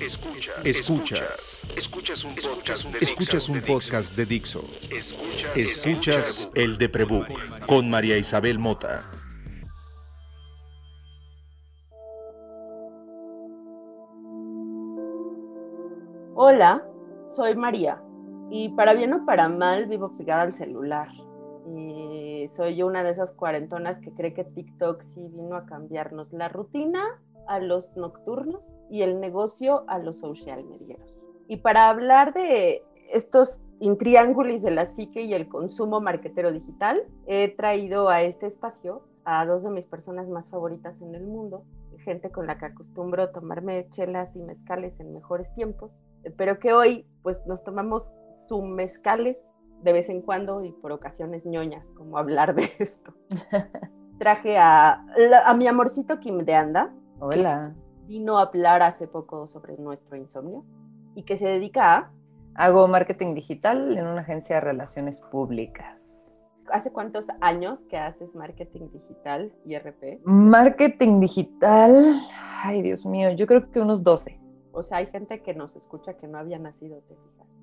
Escuchas. Escuchas. Escuchas un podcast de, Escuchas un podcast de Dixo. Escuchas el de Prebook con María Isabel Mota. Hola, soy María y para bien o para mal vivo pegada al celular. Y soy una de esas cuarentonas que cree que TikTok sí vino a cambiarnos la rutina a los nocturnos y el negocio a los social medieros. Y para hablar de estos intriángulos de la psique y el consumo marquetero digital, he traído a este espacio a dos de mis personas más favoritas en el mundo, gente con la que acostumbro tomarme chelas y mezcales en mejores tiempos, pero que hoy pues nos tomamos su mezcales de vez en cuando y por ocasiones ñoñas, como hablar de esto. Traje a, a mi amorcito Kim de Anda, Hola. Vino a hablar hace poco sobre nuestro insomnio y que se dedica a... Hago marketing digital en una agencia de relaciones públicas. ¿Hace cuántos años que haces marketing digital y RP? Marketing digital, ay Dios mío, yo creo que unos 12. O sea, hay gente que nos escucha que no había nacido, ¿te?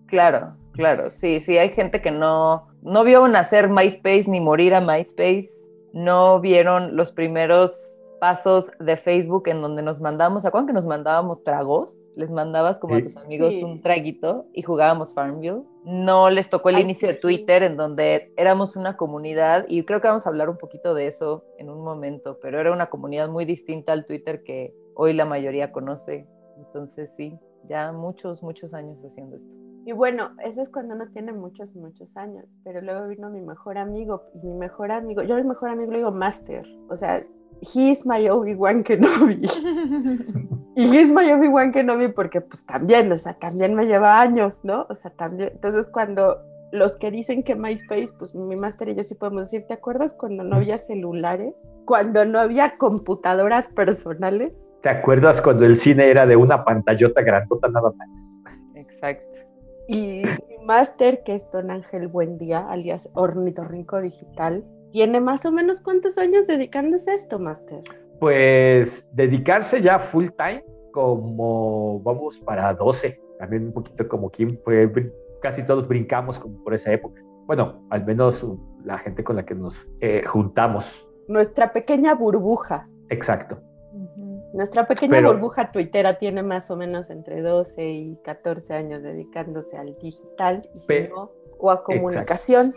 Claro, claro, sí, sí, hay gente que no, no vio nacer MySpace ni morir a MySpace, no vieron los primeros pasos de Facebook en donde nos mandábamos, ¿se acuerdan que nos mandábamos tragos? Les mandabas como a tus amigos un traguito y jugábamos Farmville. No les tocó el inicio de Twitter en donde éramos una comunidad y creo que vamos a hablar un poquito de eso en un momento, pero era una comunidad muy distinta al Twitter que hoy la mayoría conoce. Entonces sí, ya muchos, muchos años haciendo esto. Y bueno, eso es cuando uno tiene muchos, muchos años. Pero luego vino mi mejor amigo, y mi mejor amigo, yo el mejor amigo le digo Master. O sea, he's my Obi-Wan Kenobi. y he's my Obi-Wan Kenobi porque pues también, o sea, también me lleva años, ¿no? O sea, también, entonces cuando los que dicen que MySpace, pues mi máster y yo sí podemos decir, ¿te acuerdas cuando no había celulares? Cuando no había computadoras personales. ¿Te acuerdas cuando el cine era de una pantallota grandota nada más? Exacto. Y mi máster, que es Don Ángel Buendía, alias Ornitorrinco Digital, ¿Tiene más o menos cuántos años dedicándose a esto, Master? Pues dedicarse ya full time, como vamos para 12, también un poquito como Kim, fue, casi todos brincamos como por esa época. Bueno, al menos la gente con la que nos eh, juntamos. Nuestra pequeña burbuja. Exacto. Nuestra pequeña burbuja tuitera tiene más o menos entre 12 y 14 años dedicándose al digital o a comunicación.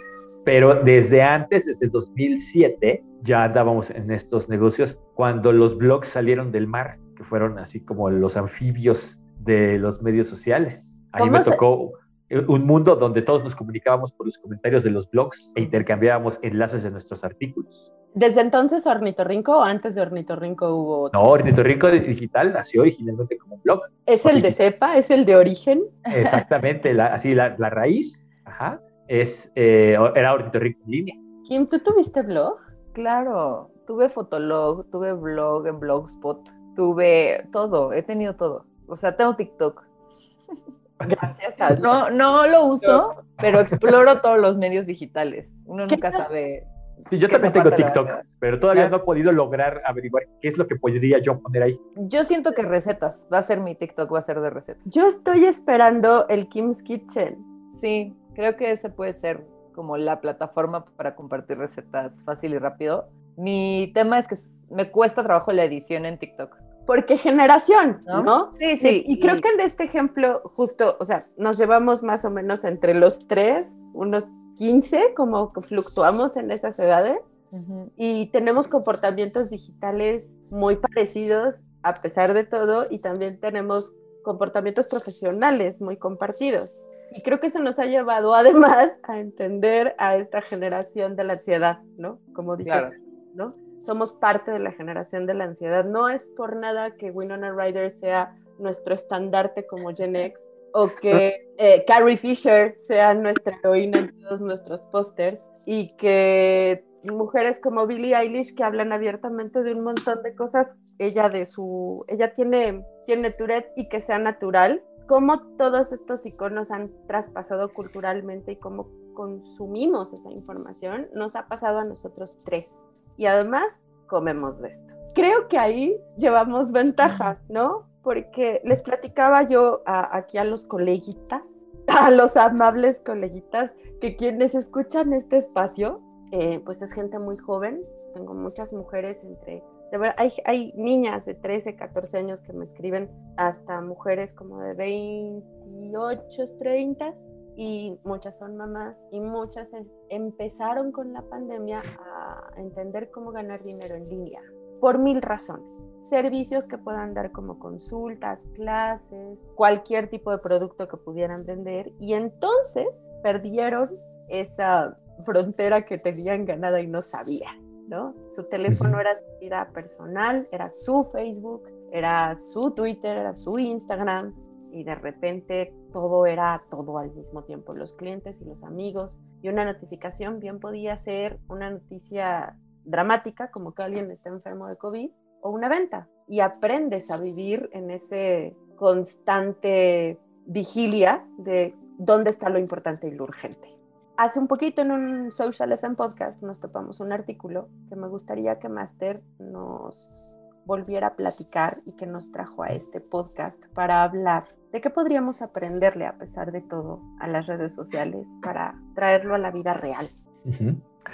Pero desde antes, desde 2007, ya andábamos en estos negocios cuando los blogs salieron del mar, que fueron así como los anfibios de los medios sociales. Ahí me tocó un mundo donde todos nos comunicábamos por los comentarios de los blogs e intercambiábamos enlaces de nuestros artículos. ¿Desde entonces Ornitorrinco o antes de Ornitorrinco hubo No, Ornitorrinco Digital nació originalmente como un blog. ¿Es el de cepa? ¿Es el de origen? Exactamente, así la, la, raíz ajá, es, eh, era Ornitorrinco en línea. Kim, ¿tú tuviste blog? Claro, tuve Fotolog, tuve blog en Blogspot, tuve todo, he tenido todo. O sea, tengo TikTok. Gracias a No, no lo uso, pero exploro todos los medios digitales. Uno nunca sabe. Sí, yo también tengo TikTok, pero todavía no he podido lograr averiguar qué es lo que podría yo poner ahí. Yo siento que recetas, va a ser mi TikTok, va a ser de recetas. Yo estoy esperando el Kim's Kitchen. Sí, creo que ese puede ser como la plataforma para compartir recetas fácil y rápido. Mi tema es que me cuesta trabajo la edición en TikTok porque generación, ¿no? Sí, sí. Y, creo que en este ejemplo, justo, o sea, nos llevamos más o menos entre los tres, unos 15, como que fluctuamos en esas edades, y tenemos comportamientos digitales muy parecidos a pesar de todo, y también tenemos comportamientos profesionales muy compartidos. Y creo que eso nos ha llevado además a entender a esta generación de la ansiedad, ¿no? Como dices, ¿no? Somos parte de la generación de la ansiedad. No es por nada que Winona Ryder sea nuestro estandarte como Gen X o que eh, Carrie Fisher sea nuestra heroína en todos nuestros pósters y que mujeres como Billie Eilish que hablan abiertamente de un montón de cosas, ella de su, ella tiene, tiene Tourette y que sea natural, cómo todos estos iconos han traspasado culturalmente y cómo consumimos esa información, nos ha pasado a nosotros tres y además comemos de esto. Creo que ahí llevamos ventaja, ¿no? porque les platicaba yo aquí a los coleguitas, a los amables coleguitas, que quienes escuchan este espacio, eh, pues es gente muy joven. Tengo muchas mujeres entre hay, hay, niñas de 13, 14 años que me escriben, hasta mujeres como de 28, 30, y muchas son mamás, y muchas empezaron con la pandemia a entender cómo ganar dinero en línea, por mil razones. Servicios que puedan dar como consultas, clases, cualquier tipo de producto que pudieran vender, y entonces perdieron esa frontera que tenían ganada y no sabían. Su teléfono era su vida personal, era su Facebook, era su Twitter, era su Instagram y de repente todo era todo al mismo tiempo, los clientes y los amigos y una notificación bien podía ser una noticia dramática como que alguien está enfermo de COVID o una venta y aprendes a vivir en ese constante vigilia de dónde está lo importante y lo urgente. Hace un poquito en un Social FM podcast nos topamos un artículo que me gustaría que Master nos volviera a platicar y que nos trajo a este podcast para hablar de qué podríamos aprenderle a pesar de todo a las redes sociales para traerlo a la vida real.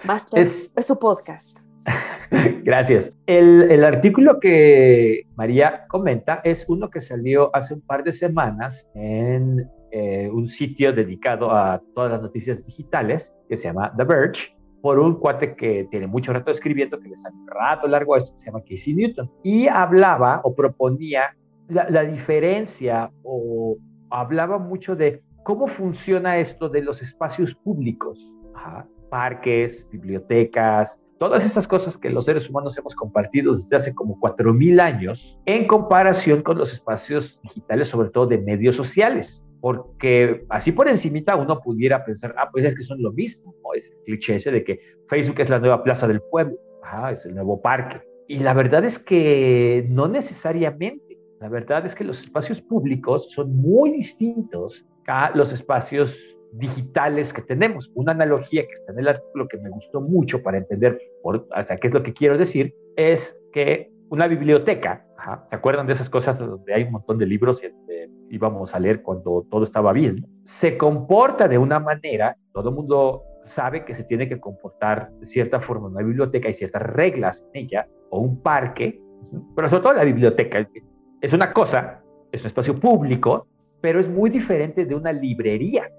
Master, es... su podcast. Gracias. El, el, artículo que María comenta es uno que salió hace un par de semanas en eh, un sitio dedicado a todas las noticias digitales que se llama The Verge, por un cuate que tiene mucho rato escribiendo, que le sale un rato largo a esto, que se llama Casey Newton, y hablaba o proponía la, diferencia o hablaba mucho de cómo funciona esto de los espacios públicos, parques, bibliotecas, todas esas cosas que los seres humanos hemos compartido desde hace como 4.000 años, en comparación con los espacios digitales, sobre todo de medios sociales porque así por encimita uno pudiera pensar, ah, pues es que son lo mismo, ¿no? Es el cliché ese de que Facebook es la nueva plaza del pueblo, es el nuevo parque. Y la verdad es que no necesariamente. La verdad es que los espacios públicos son muy distintos a los espacios digitales que tenemos. Una analogía que está en el artículo que me gustó mucho para entender por, hasta qué es lo que quiero decir es que una biblioteca, ¿se acuerdan de esas cosas donde hay un montón de libros y íbamos a leer cuando todo estaba bien, se comporta de una manera, todo el mundo sabe que se tiene que comportar de cierta forma en una biblioteca, hay ciertas reglas en ella, o un parque, pero sobre todo la biblioteca. Es una cosa, es un espacio público, pero es muy diferente de una librería.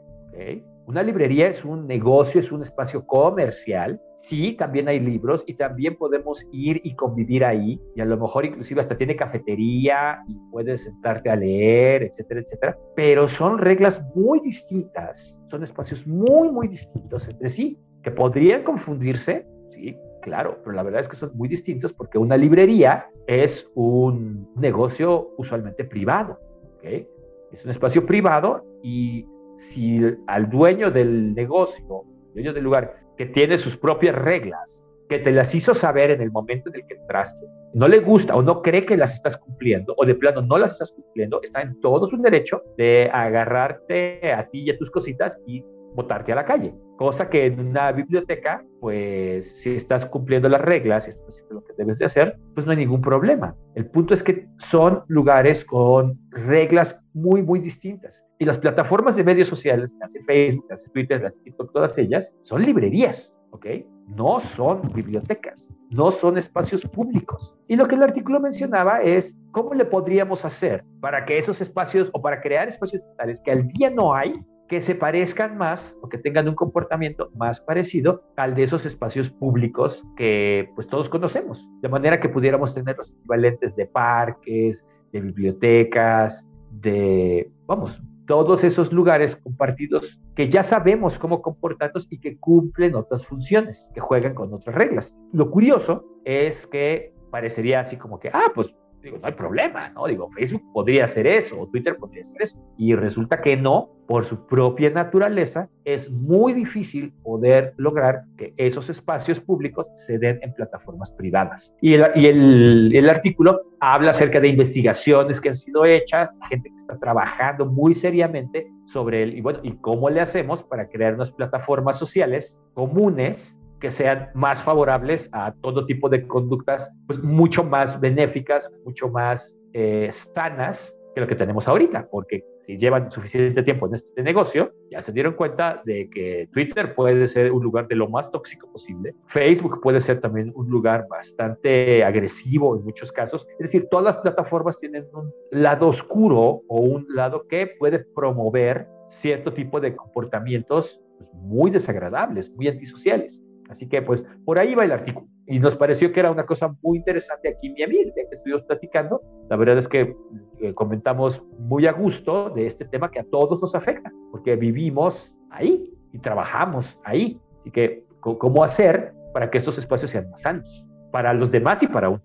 Una librería es un negocio, es un espacio comercial Sí, también hay libros y también podemos ir y convivir ahí y a lo mejor inclusive hasta tiene cafetería y puedes sentarte a leer, etcétera, etcétera. Pero son reglas muy distintas, son espacios muy, muy distintos entre sí, que podrían confundirse, sí, claro, pero la verdad es que son muy distintos porque una librería es un negocio usualmente privado, ¿ok? Es un espacio privado y si al dueño del negocio, dueño del lugar, que tiene sus propias reglas, que te las hizo saber en el momento en el que entraste, no le gusta o no cree que las estás cumpliendo o de plano no las estás cumpliendo, está en todo su derecho de agarrarte a ti y a tus cositas y botarte a la calle. Cosa que en una biblioteca, pues si estás cumpliendo las reglas, si estás haciendo lo que debes de hacer, pues no hay ningún problema. El punto es que son lugares con reglas muy, muy distintas. Y las plataformas de medios sociales, las de Facebook, las de Twitter, las de TikTok, todas ellas, son librerías, ¿ok? No son bibliotecas, no son espacios públicos. Y lo que el artículo mencionaba es cómo le podríamos hacer para que esos espacios o para crear espacios digitales que al día no hay, que se parezcan más o que tengan un comportamiento más parecido al de esos espacios públicos que pues todos conocemos, de manera que pudiéramos tener los equivalentes de parques, de bibliotecas, de, vamos, todos esos lugares compartidos que ya sabemos cómo comportarnos y que cumplen otras funciones, que juegan con otras reglas. Lo curioso es que parecería así como que, ah, pues Digo, no hay problema, ¿no? Digo, Facebook podría hacer eso, o Twitter podría hacer eso. Y resulta que no, por su propia naturaleza, es muy difícil poder lograr que esos espacios públicos se den en plataformas privadas. Y el, y el, el artículo habla acerca de investigaciones que han sido hechas, gente que está trabajando muy seriamente sobre el, y bueno, y cómo le hacemos para crear unas plataformas sociales comunes que sean más favorables a todo tipo de conductas, pues mucho más benéficas, mucho más eh, sanas que lo que tenemos ahorita, porque si llevan suficiente tiempo en este negocio, ya se dieron cuenta de que Twitter puede ser un lugar de lo más tóxico posible, Facebook puede ser también un lugar bastante agresivo en muchos casos, es decir, todas las plataformas tienen un lado oscuro o un lado que puede promover cierto tipo de comportamientos pues, muy desagradables, muy antisociales. Así que pues por ahí va el artículo. Y nos pareció que era una cosa muy interesante aquí mi amigo, que estuvimos platicando. La verdad es que eh, comentamos muy a gusto de este tema que a todos nos afecta, porque vivimos ahí y trabajamos ahí. Así que, ¿cómo hacer para que estos espacios sean más sanos? Para los demás y para uno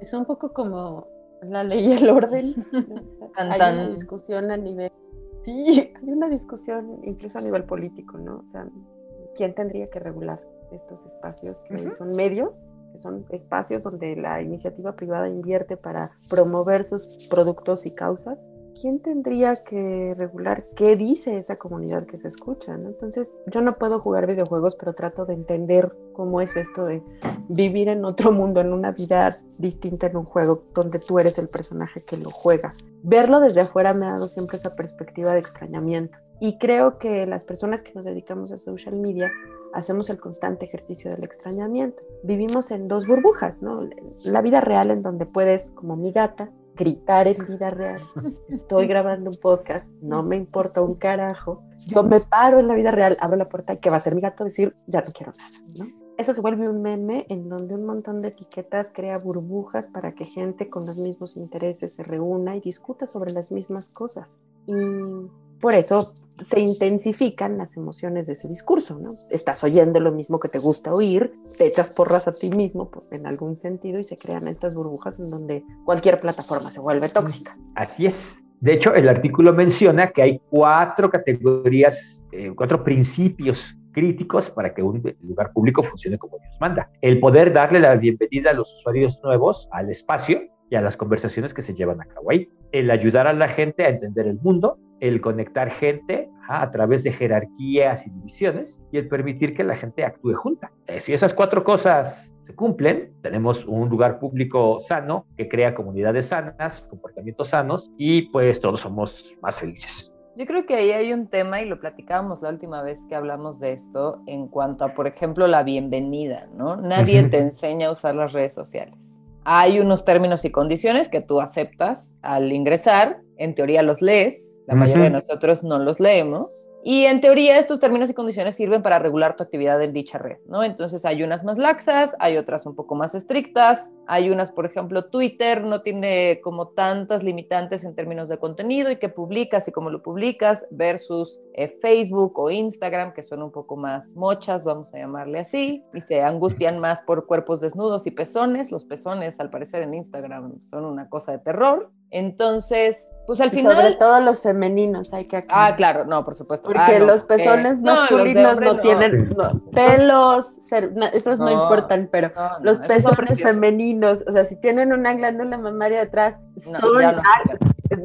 Es un poco como la ley y el orden. hay una discusión a nivel... Sí, hay una discusión incluso a nivel político, ¿no? O sea, ¿quién tendría que regular estos espacios que son medios, que son espacios donde la iniciativa privada invierte para promover sus productos y causas. ¿Quién tendría que regular qué dice esa comunidad que se escucha? Entonces, yo no puedo jugar videojuegos, pero trato de entender cómo es esto de vivir en otro mundo, en una vida distinta en un juego donde tú eres el personaje que lo juega. Verlo desde afuera me ha dado siempre esa perspectiva de extrañamiento. Y creo que las personas que nos dedicamos a social media hacemos el constante ejercicio del extrañamiento. Vivimos en dos burbujas, ¿no? La vida real en donde puedes, como mi gata, gritar en vida real. Estoy grabando un podcast, no me importa un carajo. Yo me paro en la vida real, abro la puerta y ¿qué va a ser mi gato? Decir, ya no quiero nada, ¿no? Eso se vuelve un meme en donde un montón de etiquetas crea burbujas para que gente con los mismos intereses se reúna y discuta sobre las mismas cosas. Y por eso se intensifican las emociones de ese discurso, ¿no? Estás oyendo lo mismo que te gusta oír, te echas porras a ti mismo en algún sentido y se crean estas burbujas en donde cualquier plataforma se vuelve tóxica. Así es. De hecho, el artículo menciona que hay cuatro categorías, eh, cuatro principios críticos para que un lugar público funcione como Dios manda. El poder darle la bienvenida a los usuarios nuevos al espacio y a las conversaciones que se llevan a cabo ahí. El ayudar a la gente a entender el mundo, el conectar gente a través de jerarquías y divisiones y el permitir que la gente actúe junta. Eh, si esas cuatro cosas se cumplen, tenemos un lugar público sano que crea comunidades sanas, comportamientos sanos y pues todos somos más felices. Yo creo que ahí hay un tema y lo platicábamos la última vez que hablamos de esto en cuanto a, por ejemplo, la bienvenida, ¿no? Nadie te enseña a usar las redes sociales. Hay unos términos y condiciones que tú aceptas al ingresar, en teoría los lees, la mayoría de nosotros no los leemos. Y en teoría estos términos y condiciones sirven para regular tu actividad en dicha red, ¿no? Entonces hay unas más laxas, hay otras un poco más estrictas, hay unas, por ejemplo, Twitter no tiene como tantas limitantes en términos de contenido y qué publicas y cómo lo publicas versus eh, Facebook o Instagram, que son un poco más mochas, vamos a llamarle así, y se angustian más por cuerpos desnudos y pezones. Los pezones, al parecer, en Instagram son una cosa de terror. Entonces, pues al final. Sobre todo los femeninos, hay que aclarar. Ah, claro, no, por supuesto. Porque ah, los pezones masculinos no, tienen pelos, esos no, importan, pero los pezones femeninos, o sea, si tienen una glándula mamaria detrás, son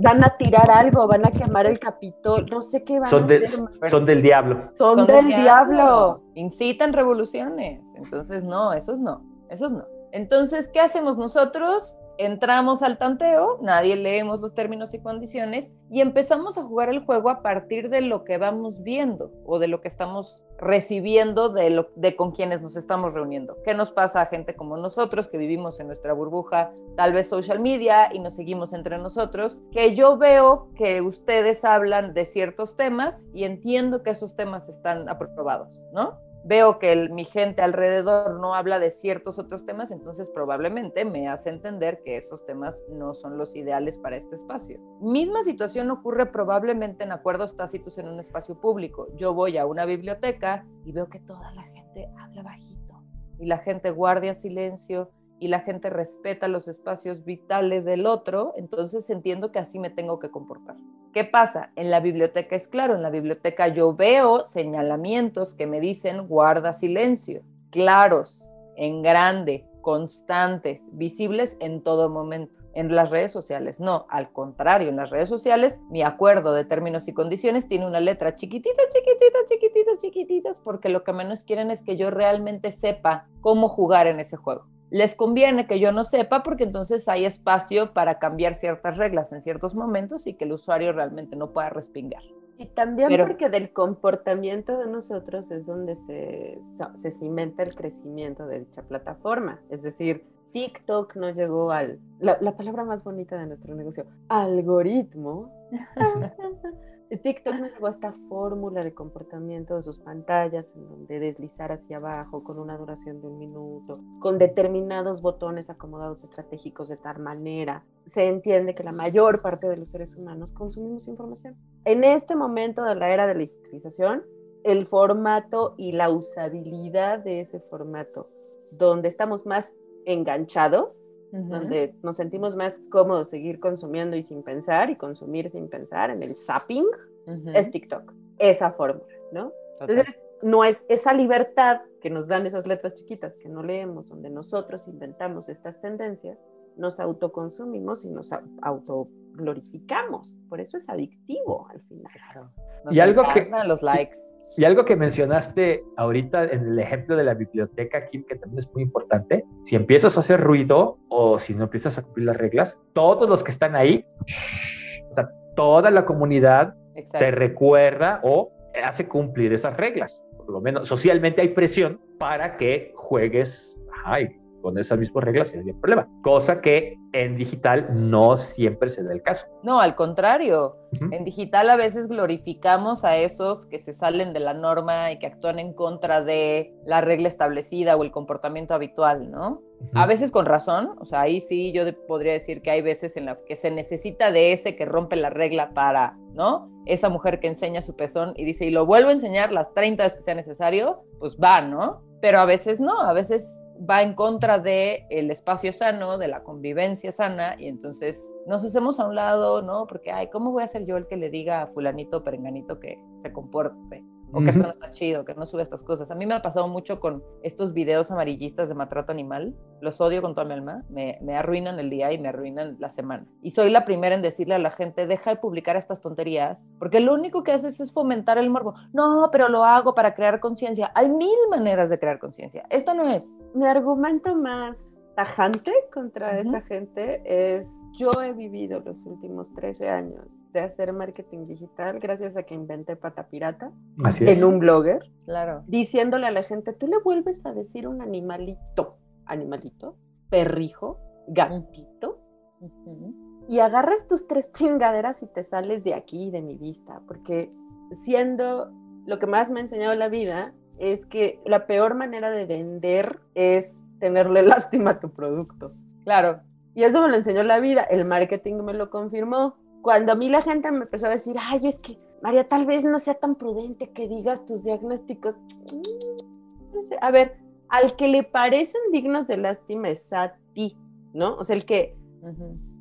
van a tirar algo, van a quemar el capitol, no sé qué van son a hacer. Son del diablo. Son, del, diablo. Incitan revoluciones. Entonces, no, esos no, esos no. Entonces, ¿qué hacemos nosotros? Entramos al tanteo, nadie leemos los términos y condiciones y empezamos a jugar el juego a partir de lo que vamos viendo o de lo que estamos recibiendo de, con quienes nos estamos reuniendo. ¿Qué nos pasa a gente como nosotros que vivimos en nuestra burbuja, tal vez social media y nos seguimos entre nosotros? Que yo veo que ustedes hablan de ciertos temas y entiendo que esos temas están aprobados, ¿no? Veo que mi gente alrededor no habla de ciertos otros temas, entonces probablemente me hace entender que esos temas no son los ideales para este espacio. Misma situación ocurre probablemente en acuerdos tácitos en un espacio público. Yo voy a una biblioteca y veo que toda la gente habla bajito y la gente guardia silencio y la gente respeta los espacios vitales del otro, entonces entiendo que así me tengo que comportar. ¿Qué pasa? En la biblioteca es claro, en la biblioteca yo veo señalamientos que me dicen guarda silencio, claros, en grande, constantes, visibles en todo momento. En las redes sociales, no, al contrario, en las redes sociales mi acuerdo de términos y condiciones tiene una letra chiquitita, chiquitita, chiquititas, chiquititas, porque lo que menos quieren es que yo realmente sepa cómo jugar en ese juego les conviene que yo no sepa porque entonces hay espacio para cambiar ciertas reglas en ciertos momentos y que el usuario realmente no pueda respingar. Y también porque del comportamiento de nosotros es donde se, se cimenta el crecimiento de dicha plataforma. Es decir, TikTok no llegó al, la, la palabra más bonita de nuestro negocio, algoritmo. TikTok me llegó a esta fórmula de comportamiento de sus pantallas, en donde deslizar hacia abajo con una duración de un minuto, con determinados botones acomodados estratégicos de tal manera. Se entiende que la mayor parte de los seres humanos consumimos información. En este momento de la era de la digitalización, el formato y la usabilidad de ese formato, donde estamos más enganchados, donde nos sentimos más cómodos seguir consumiendo y sin pensar y consumir sin pensar en el zapping, es TikTok, esa fórmula, ¿no? Entonces, no es esa libertad que nos dan esas letras chiquitas que no leemos, donde nosotros inventamos estas tendencias, nos autoconsumimos y nos autoglorificamos. Por eso es adictivo al final. y algo que los likes. Y algo que mencionaste ahorita en el ejemplo de la biblioteca, Kim, que también es muy importante, si empiezas a hacer ruido o si no empiezas a cumplir las reglas, todos los que están ahí, o sea, toda la comunidad te recuerda o hace cumplir esas reglas. Por lo menos socialmente hay presión para que juegues ay, con esas mismas reglas y no problema. Cosa que en digital no siempre se da el caso. No, al contrario. En digital a veces glorificamos a esos que se salen de la norma y que actúan en contra de la regla establecida o el comportamiento habitual, ¿no? A veces con razón, o sea, ahí sí yo podría decir que hay veces en las que se necesita de ese que rompe la regla para, ¿no? Esa mujer que enseña su pezón y dice, y lo vuelvo a enseñar las 30 veces que sea necesario, pues va, ¿no? Pero a veces no, a veces va en contra del el espacio sano, de la convivencia sana, y entonces nos hacemos a un lado, ¿no? Porque, ay, ¿cómo voy a ser yo el que le diga a fulanito perenganito que se comporte? O que esto no está chido, que no sube estas cosas. A mí me ha pasado mucho con estos videos amarillistas de maltrato animal. Los odio con toda mi alma. Me, me, arruinan el día y me arruinan la semana. Y soy la primera en decirle a la gente, deja de publicar estas tonterías, porque lo único que haces es fomentar el morbo. No, pero lo hago para crear conciencia. Hay mil maneras de crear conciencia. Esta no es. Mi argumento más tajante contra esa gente es, yo he vivido los últimos 13 años de hacer marketing digital gracias a que inventé Pata Pirata en un blogger, claro. diciéndole a la gente, tú le vuelves a decir un animalito, animalito, perrijo, gatito, y agarras tus tres chingaderas y te sales de aquí, de mi vista, porque siendo lo que más me ha enseñado la vida, es que la peor manera de vender es tenerle lástima a tu producto. Claro. Y eso me lo enseñó la vida, el marketing me lo confirmó. Cuando a mí la gente me empezó a decir, ay, es que María, tal vez no sea tan prudente que digas tus diagnósticos. A ver, al que le parecen dignos de lástima es a ti, ¿no? O sea, el que,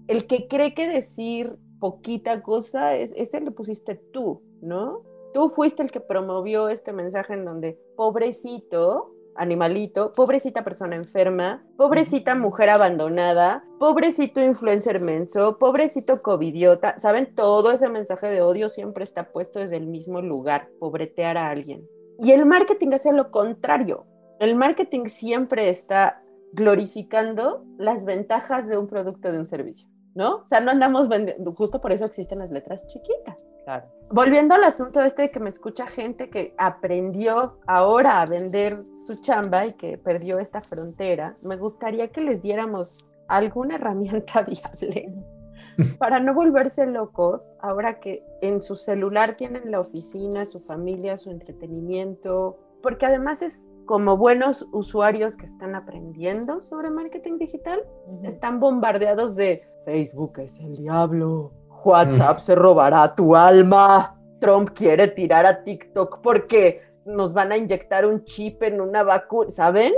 el que cree que decir poquita cosa, es, ese le pusiste tú, ¿no? Tú fuiste el que promovió este mensaje en donde, pobrecito, animalito, pobrecita persona enferma, pobrecita mujer abandonada, pobrecito influencer menso, pobrecito covidiota, ¿saben? Todo ese mensaje de odio siempre está puesto desde el mismo lugar, pobretear a alguien. Y el marketing hace lo contrario. El marketing siempre está glorificando las ventajas de un producto, de un servicio. ¿No? O sea, no andamos vendiendo, justo por eso existen las letras chiquitas. Claro. Volviendo al asunto este de que me escucha gente que aprendió ahora a vender su chamba y que perdió esta frontera, me gustaría que les diéramos alguna herramienta viable para no volverse locos ahora que en su celular tienen la oficina, su familia, su entretenimiento, porque además es como buenos usuarios que están aprendiendo sobre marketing digital, están bombardeados de Facebook es el diablo, WhatsApp se robará tu alma, Trump quiere tirar a TikTok porque nos van a inyectar un chip en una vacuna, ¿saben?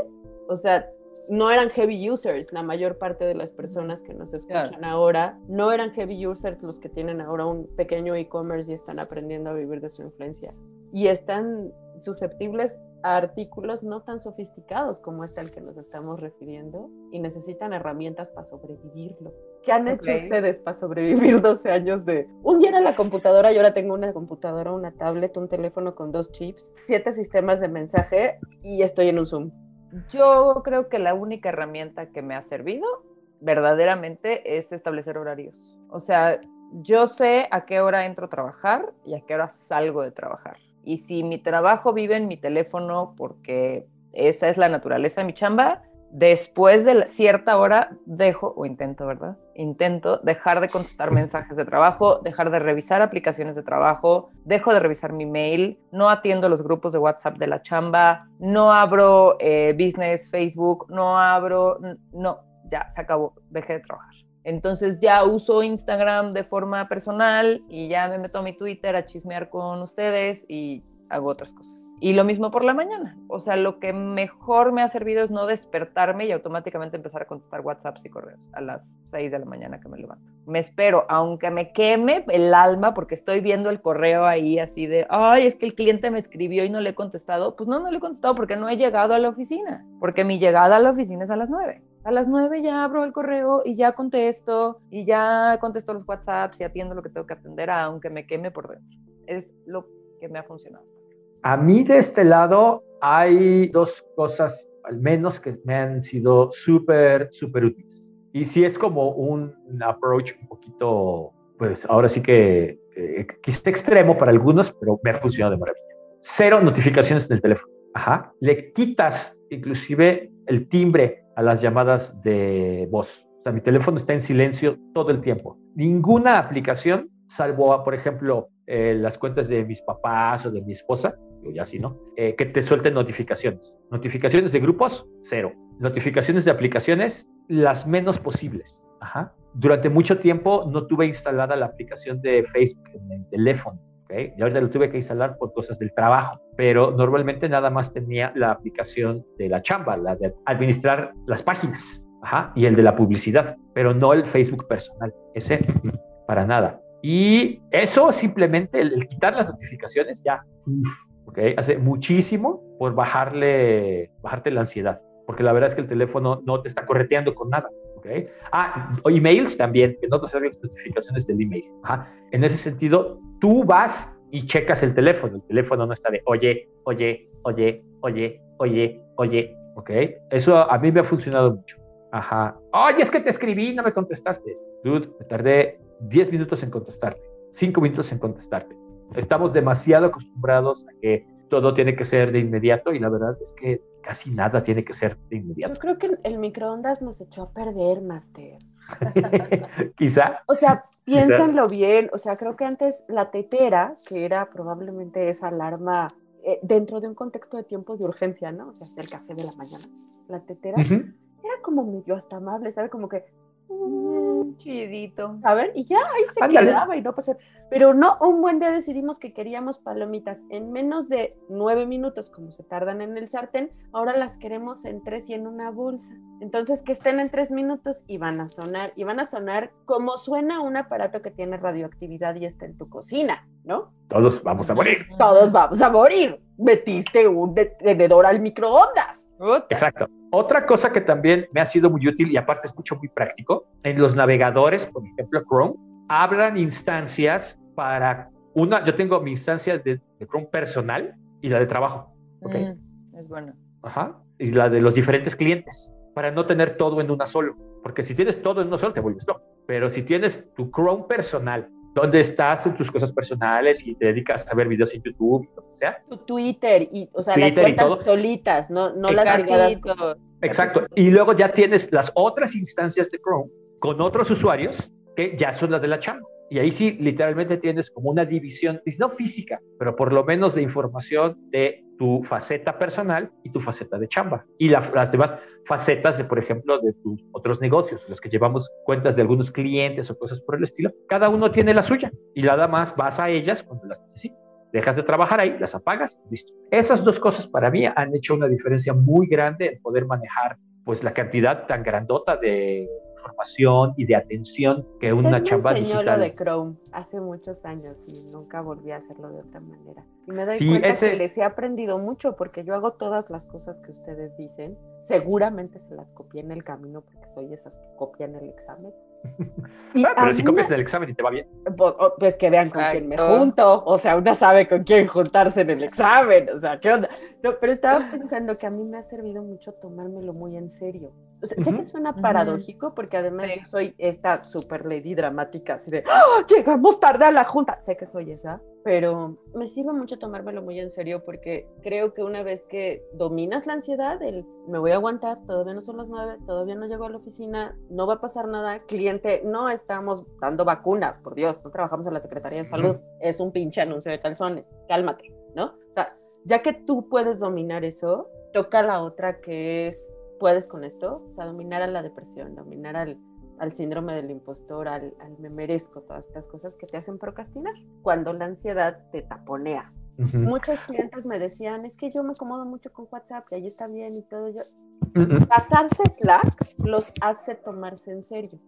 O sea, no eran heavy users la mayor parte de las personas que nos escuchan ahora, no eran heavy users los que tienen ahora un pequeño e-commerce y están aprendiendo a vivir de su influencia. Y están susceptibles a artículos no tan sofisticados como este al que nos estamos refiriendo y necesitan herramientas para sobrevivirlo. ¿Qué han hecho ustedes para sobrevivir 12 años de un día era la computadora y ahora tengo una computadora, una tablet, un teléfono con dos chips, siete sistemas de mensaje y estoy en un Zoom? Yo creo que la única herramienta que me ha servido verdaderamente es establecer horarios. O sea, yo sé a qué hora entro a trabajar y a qué hora salgo de trabajar. Y si mi trabajo vive en mi teléfono porque esa es la naturaleza de mi chamba, después de cierta hora dejo, o intento, ¿verdad? Intento dejar de contestar mensajes de trabajo, dejar de revisar aplicaciones de trabajo, dejo de revisar mi mail, no atiendo los grupos de WhatsApp de la chamba, no abro eh, business, Facebook, no abro, no, ya se acabó, dejé de trabajar. Entonces ya uso Instagram de forma personal y ya me meto a mi Twitter a chismear con ustedes y hago otras cosas. Y lo mismo por la mañana. O sea, lo que mejor me ha servido es no despertarme y automáticamente empezar a contestar WhatsApps y correos a las 6 de la mañana que me levanto. Me espero, aunque me queme el alma porque estoy viendo el correo ahí así de, ay, es que el cliente me escribió y no le he contestado. Pues no, no le he contestado porque no he llegado a la oficina. Porque mi llegada a la oficina es a las 9. A las 9 ya abro el correo y ya contesto y ya contesto los WhatsApps y atiendo lo que tengo que atender, aunque me queme por dentro. Es lo que me ha funcionado. A mí de este lado hay dos cosas, al menos, que me han sido súper, súper útiles. Y si es como un approach un poquito, pues ahora sí que eh, quizá extremo para algunos, pero me ha funcionado de maravilla. Cero notificaciones en el teléfono. Ajá. Le quitas inclusive el timbre a las llamadas de voz. O sea, mi teléfono está en silencio todo el tiempo. Ninguna aplicación, salvo, por ejemplo, eh, las cuentas de mis papás o de mi esposa, yo ya sí, ¿no? Eh, que te suelten notificaciones. Notificaciones de grupos, cero. Notificaciones de aplicaciones, las menos posibles. Ajá. Durante mucho tiempo no tuve instalada la aplicación de Facebook en el teléfono. ¿Okay? Y ahorita lo tuve que instalar por cosas del trabajo, pero normalmente nada más tenía la aplicación de la chamba, la de administrar las páginas. Ajá, y el de la publicidad, pero no el Facebook personal. Ese, para nada. Y eso simplemente, el, quitar las notificaciones, ya, okay, hace muchísimo por bajarle, bajarte la ansiedad, porque la verdad es que el teléfono no te está correteando con nada. Okay. Ah, emails también, que no te sirven las notificaciones del email. Ajá. En ese sentido, tú vas y checas el teléfono. El teléfono no está de, oye, oye, oye, oye, oye, oye, ¿ok? Eso a mí me ha funcionado mucho. Ajá. Oye, es que te escribí no me contestaste. Dude, me tardé 10 minutos en contestarte, 5 minutos en contestarte. Estamos demasiado acostumbrados a que todo tiene que ser de inmediato y la verdad es que casi nada tiene que ser de inmediato. Yo creo que el microondas nos echó a perder, Master. Quizá. O sea, piénsenlo bien. O sea, creo que antes la tetera, que era probablemente esa alarma eh, dentro de un contexto de tiempo de urgencia, ¿no? O sea, el café de la mañana. La tetera era como medio hasta amable, ¿sabe? Como que Mm, chidito. A ver, y ya ahí se quedaba y no pasó. Pero no, un buen día decidimos que queríamos palomitas en menos de nueve minutos, como se tardan en el sartén, ahora las queremos en tres y en una bolsa. Entonces, que estén en tres minutos y van a sonar, y van a sonar como suena un aparato que tiene radioactividad y está en tu cocina, ¿no? Todos vamos a morir. Todos vamos a morir. Metiste un detenedor al microondas. Exacto. Otra cosa que también me ha sido muy útil y aparte es mucho muy práctico, en los navegadores, por ejemplo Chrome, abran instancias para una, yo tengo mi instancia de, Chrome personal y la de trabajo. Okay. Mm, es bueno. Ajá. Y la de los diferentes clientes, para no tener todo en una solo. Porque si tienes todo en una sola, te vuelves loco. Pero si tienes tu Chrome personal, donde estás en tus cosas personales y te dedicas a ver videos en YouTube, lo que sea. Tu Twitter, y, o sea, las cuentas solitas, no, no las ligadas. Exacto. Y luego ya tienes las otras instancias de Chrome con otros usuarios que ya son las de la chamba. Y ahí sí, literalmente tienes como una división, no física, pero por lo menos de información de tu faceta personal y tu faceta de chamba. Y las demás facetas de, por ejemplo, de tus otros negocios, los que llevamos cuentas de algunos clientes o cosas por el estilo, cada uno tiene la suya y nada más vas a ellas cuando las necesitas. Dejas de trabajar ahí, las apagas, listo. Esas dos cosas para mí han hecho una diferencia muy grande en poder manejar pues la cantidad tan grandota de información y de atención que una chamba me digital. lo de Chrome hace muchos años y nunca volví a hacerlo de otra manera. Y me doy cuenta que les he aprendido mucho porque yo hago todas las cosas que ustedes dicen. Seguramente se las copié en el camino porque soy esas que copian el examen. Ah, pero si copias el examen y te va bien. Pues, pues que vean con quién me junto. O sea, una sabe con quién juntarse en el examen. O sea, ¿qué onda? No, pero estaba pensando que a mí me ha servido mucho tomármelo muy en serio. Sé que suena paradójico porque además yo soy esta super lady dramática, así de ¡Ah! llegamos tarde a la junta. Sé que soy esa, pero me sirve mucho tomármelo muy en serio porque creo que una vez que dominas la ansiedad, el me voy a aguantar, todavía no son las nueve, todavía no llego a la oficina, no va a pasar nada, cliente, no estamos dando vacunas, por Dios, no trabajamos en la Secretaría de Salud, es un pinche anuncio de calzones, cálmate, ¿no? O sea, ya que tú puedes dominar eso, toca la otra que es puedes con esto, o sea, dominar a la depresión, dominar al, al síndrome del impostor, al, al, me merezco, todas estas cosas que te hacen procrastinar, cuando la ansiedad te taponea. Muchos clientes me decían, es que yo me acomodo mucho con WhatsApp y ahí está bien y todo. Yo... Pasarse Slack los hace tomarse en serio.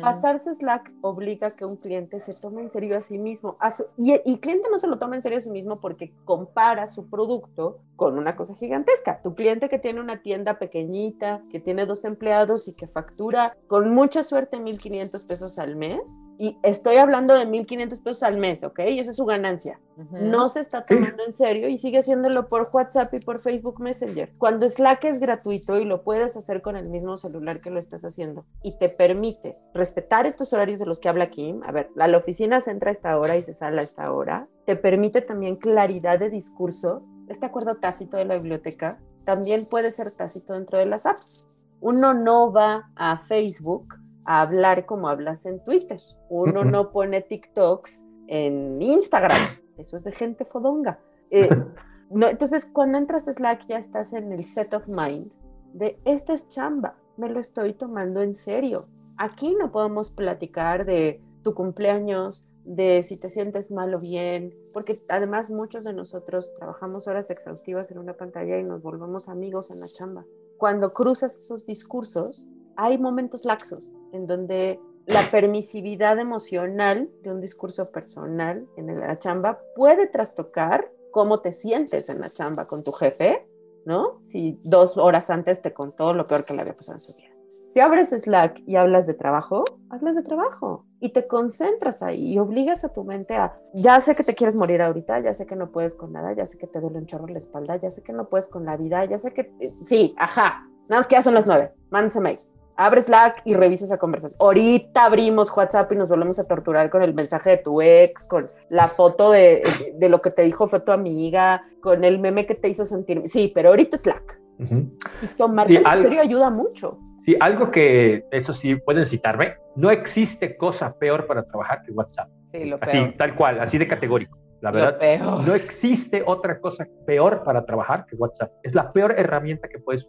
Pasarse Slack obliga a que un cliente se tome en serio a sí mismo. y el cliente no se lo toma en serio a sí mismo porque compara su producto con una cosa gigantesca. Tu cliente que tiene una tienda pequeñita, que tiene dos empleados y que factura con mucha suerte 1.500 pesos al mes, y estoy hablando de 1.500 pesos al mes, ¿ok? Y esa es su ganancia. No se está tomando en serio y sigue haciéndolo por WhatsApp y por Facebook Messenger. Cuando Slack es gratuito y lo puedes hacer con el mismo celular que lo estás haciendo y te permite respetar estos horarios de los que habla Kim, a ver, la, la oficina se entra a esta hora y se sale a esta hora, te permite también claridad de discurso. Este acuerdo tácito de la biblioteca también puede ser tácito dentro de las apps. Uno no va a Facebook a hablar como hablas en Twitter. Uno no pone TikToks en Instagram. Eso es de gente fodonga. Eh, no, entonces, cuando entras a Slack ya estás en el set of mind de esta es chamba, me lo estoy tomando en serio. Aquí no podemos platicar de tu cumpleaños, de si te sientes mal o bien, porque además muchos de nosotros trabajamos horas exhaustivas en una pantalla y nos volvemos amigos en la chamba. Cuando cruzas esos discursos, hay momentos laxos en donde la permisividad emocional de un discurso personal en la chamba puede trastocar cómo te sientes en la chamba con tu jefe, ¿no? Si dos horas antes te contó lo peor que le había pasado en su vida. Si abres Slack y hablas de trabajo, hablas de trabajo y te concentras ahí y obligas a tu mente a, ya sé que te quieres morir ahorita, ya sé que no puedes con nada, ya sé que te duele un chorro la espalda, ya sé que no puedes con la vida, ya sé que, sí, ajá, nada más que ya son las nueve, mándame mail abre Slack y revisa esa conversación. Ahorita abrimos WhatsApp y nos volvemos a torturar con el mensaje de tu ex, con la foto de, de lo que te dijo fue tu amiga, con el meme que te hizo sentir. Sí, pero ahorita Slack. Y tomarte en serio ayuda mucho. Sí, algo que, eso sí, pueden citarme, no existe cosa peor para trabajar que WhatsApp. Sí, lo peor. Así, tal cual, así de categórico. La verdad, no existe otra cosa peor para trabajar que WhatsApp. Es la peor herramienta que puedes.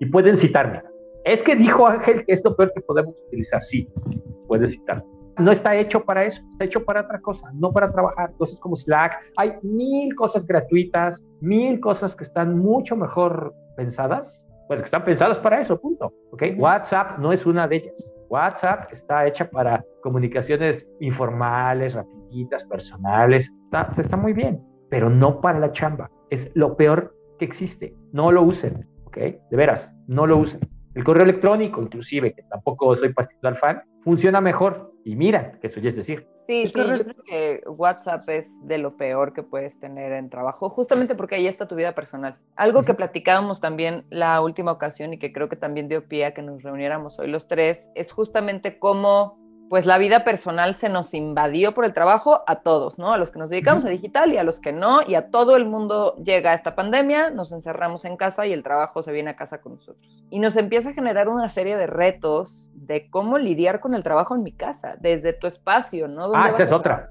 Y pueden citarme. Es que dijo Ángel que es lo peor que podemos utilizar. Sí, puedes citar. No está hecho para eso, está hecho para otra cosa, no para trabajar. Cosas como Slack, hay mil cosas gratuitas, mil cosas que están mucho mejor pensadas, pues que están pensadas para eso, punto. ¿ok? WhatsApp no es una de ellas. WhatsApp está hecha para comunicaciones informales, rapiditas, personales. Está muy bien, pero no para la chamba. Es lo peor que existe. No lo usen, ¿ok? De veras, no lo usen. El correo electrónico, inclusive, que tampoco soy particular fan, funciona mejor. Y mira, que eso ya es decir. Sí, sí, yo creo que WhatsApp es de lo peor que puedes tener en trabajo, justamente porque ahí está tu vida personal. Algo que platicábamos también la última ocasión y que creo que también dio pie a que nos reuniéramos hoy los tres, es justamente cómo pues la vida personal se nos invadió por el trabajo a todos, ¿no? A los que nos dedicamos a digital y a los que no, y a todo el mundo llega esta pandemia, nos encerramos en casa y el trabajo se viene a casa con nosotros. Y nos empieza a generar una serie de retos de cómo lidiar con el trabajo en mi casa, desde tu espacio, ¿no? Ah, esa es otra.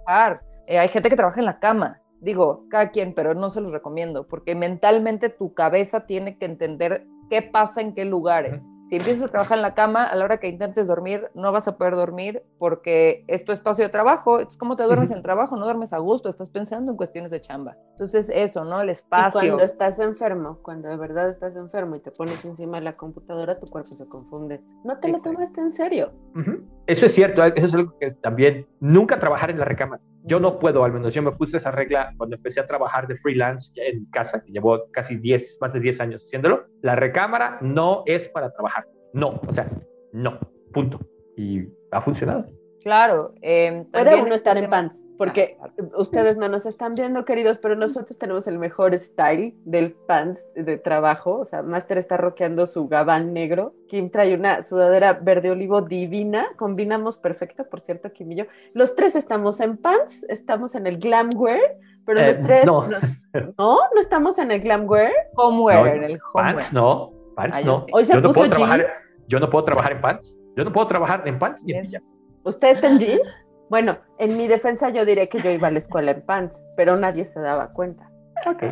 Eh, hay gente que trabaja en la cama, digo, cada quien, pero no se los recomiendo, porque mentalmente tu cabeza tiene que entender qué pasa en qué lugares Si empiezas a trabajar en la cama, a la hora que intentes dormir, no vas a poder dormir porque es tu espacio de trabajo. Entonces, ¿cómo te duermes en el trabajo? No duermes a gusto, estás pensando en cuestiones de chamba. Entonces, eso, ¿no? El espacio. cuando estás enfermo, cuando de verdad estás enfermo y te pones encima de la computadora, tu cuerpo se confunde. No te lo tomaste en serio. Eso es cierto, eso es algo que también, nunca trabajar en la recámara. Yo no puedo, al menos yo me puse esa regla cuando empecé a trabajar de freelance en casa, que llevo casi 10, más de 10 años haciéndolo. La recámara no es para trabajar. No, o sea, no, punto. Y ha funcionado. Claro. Eh, Puede uno estar en pants, porque ah, ustedes no nos están viendo, queridos, pero nosotros tenemos el mejor style del pants de trabajo. O sea, Master está rockeando su gabán negro. Kim trae una sudadera verde olivo divina. Combinamos perfecto, por cierto, Kim y yo. Los tres estamos en pants, estamos en el glamwear, pero los eh, tres... No. no, no estamos en el glamwear. Homewear, en el homewear. Pants no, pants no. Hoy se yo puso no puedo jeans. Trabajar, yo no puedo trabajar en pants. Yo no puedo trabajar en pants ni en. ¿Usted está en jeans? Bueno, en mi defensa yo diré que yo iba a la escuela en pants, pero nadie se daba cuenta. Ok.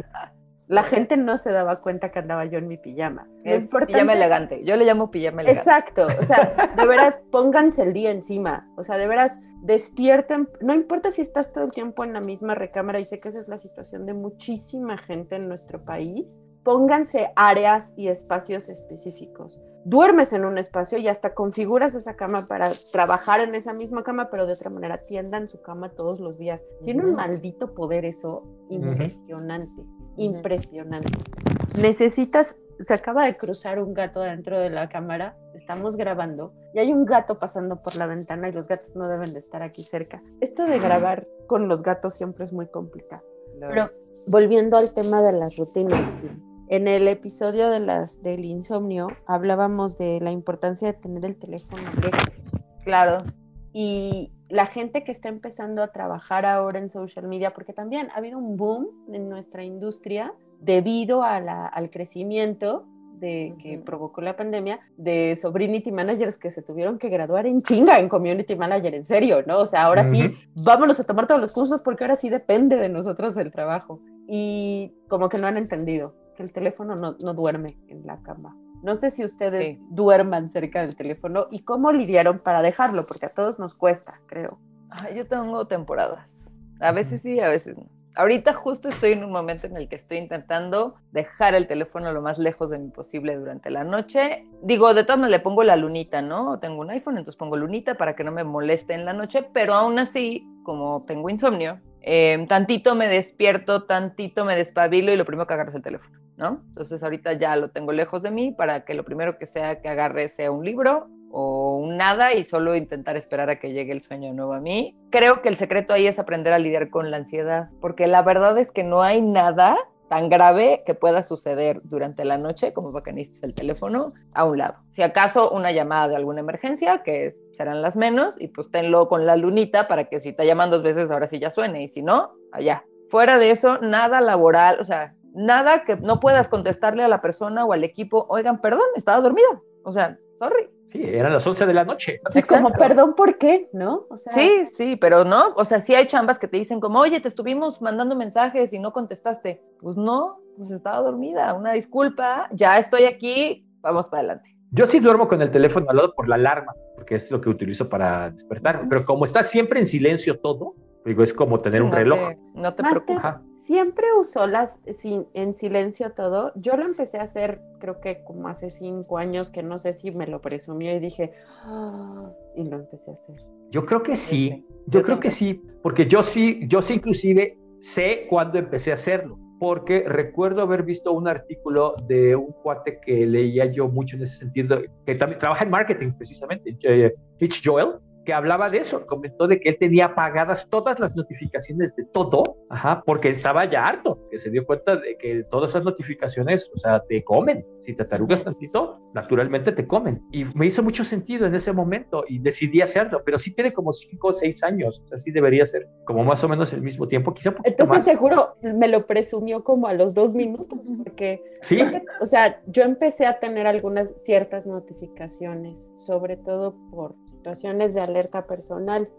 La gente no se daba cuenta que andaba yo en mi pijama. Es pijama elegante. Yo le llamo pijama elegante. Exacto. O sea, de veras, pónganse el día encima. O sea, de veras, despierten. No importa si estás todo el tiempo en la misma recámara, y sé que esa es la situación de muchísima gente en nuestro país. Pónganse áreas y espacios específicos. Duermes en un espacio y hasta configuras esa cama para trabajar en esa misma cama, pero de otra manera tiendan su cama todos los días. Tiene un maldito poder eso impresionante impresionante. Necesitas, se acaba de cruzar un gato dentro de la cámara, estamos grabando y hay un gato pasando por la ventana y los gatos no deben de estar aquí cerca. Esto de grabar con los gatos siempre es muy complicado. Pero volviendo al tema de las rutinas, en el episodio de las del insomnio hablábamos de la importancia de tener el teléfono lejos. Claro. Y la gente que está empezando a trabajar ahora en social media, porque también ha habido un boom en nuestra industria debido al crecimiento de, que provocó la pandemia de sobrinity managers que se tuvieron que graduar en chinga en community manager, en serio, ¿no? O sea, ahora sí, vámonos a tomar todos los cursos porque ahora sí depende de nosotros el trabajo. Y como que no han entendido que el teléfono no, no duerme en la cama. No sé si ustedes duerman cerca del teléfono y cómo lidiaron para dejarlo, porque a todos nos cuesta, creo. yo tengo temporadas. A veces sí, a veces no. Ahorita justo estoy en un momento en el que estoy intentando dejar el teléfono lo más lejos de mí posible durante la noche. Digo, de todas maneras le pongo la lunita, ¿no? Tengo un iPhone, entonces pongo lunita para que no me moleste en la noche, pero aún así, como tengo insomnio, eh, tantito me despierto, tantito me despabilo y lo primero que agarro es el teléfono. ¿No? Entonces ahorita ya lo tengo lejos de mí para que lo primero que sea que agarre sea un libro o un nada y solo intentar esperar a que llegue el sueño nuevo a mí. Creo que el secreto ahí es aprender a lidiar con la ansiedad, porque la verdad es que no hay nada tan grave que pueda suceder durante la noche como para que el teléfono a un lado. Si acaso una llamada de alguna emergencia, que serán las menos, y pues tenlo con la lunita para que si te llaman dos veces ahora sí ya suene, y si no, allá. Fuera de eso, nada laboral, o sea, nada que no puedas contestarle a la persona o al equipo, oigan, perdón, estaba dormida. O sea, sorry. Sí, eran las 11 de la noche. Sí, como, perdón, ¿por qué? ¿No? sí, sí, pero no, o sea, sí hay chambas que te dicen como, oye, te estuvimos mandando mensajes y no contestaste. Pues no, pues estaba dormida, una disculpa, ya estoy aquí, vamos para adelante. Yo sí duermo con el teléfono al lado por la alarma, porque es lo que utilizo para despertarme, pero como está siempre en silencio todo, digo, es como tener un reloj. no te preocupes siempre usó las en silencio todo. Yo lo empecé a hacer, creo que como hace cinco años, que no sé si me lo presumió y dije, ah", y lo empecé a hacer. Yo creo que sí, yo, creo que sí, porque yo sí, yo sí inclusive sé cuándo empecé a hacerlo, porque recuerdo haber visto un artículo de un cuate que leía yo mucho en ese sentido, que también trabaja en marketing precisamente, eh, Hitch Joel, que hablaba de eso, comentó de que él tenía apagadas todas las notificaciones de todo, ajá, porque estaba ya harto, que se dio cuenta de que todas esas notificaciones, o sea, te comen. Si te tarugas tantito, naturalmente te comen. Y me hizo mucho sentido en ese momento y decidí hacerlo, pero sí tiene como cinco o seis años, o sea, sí debería ser como más o menos el mismo tiempo, quizá un poquito Entonces seguro me lo presumió como a los dos minutos, porque, sí. o sea, yo empecé a tener algunas ciertas notificaciones, sobre todo por situaciones de alerta personal.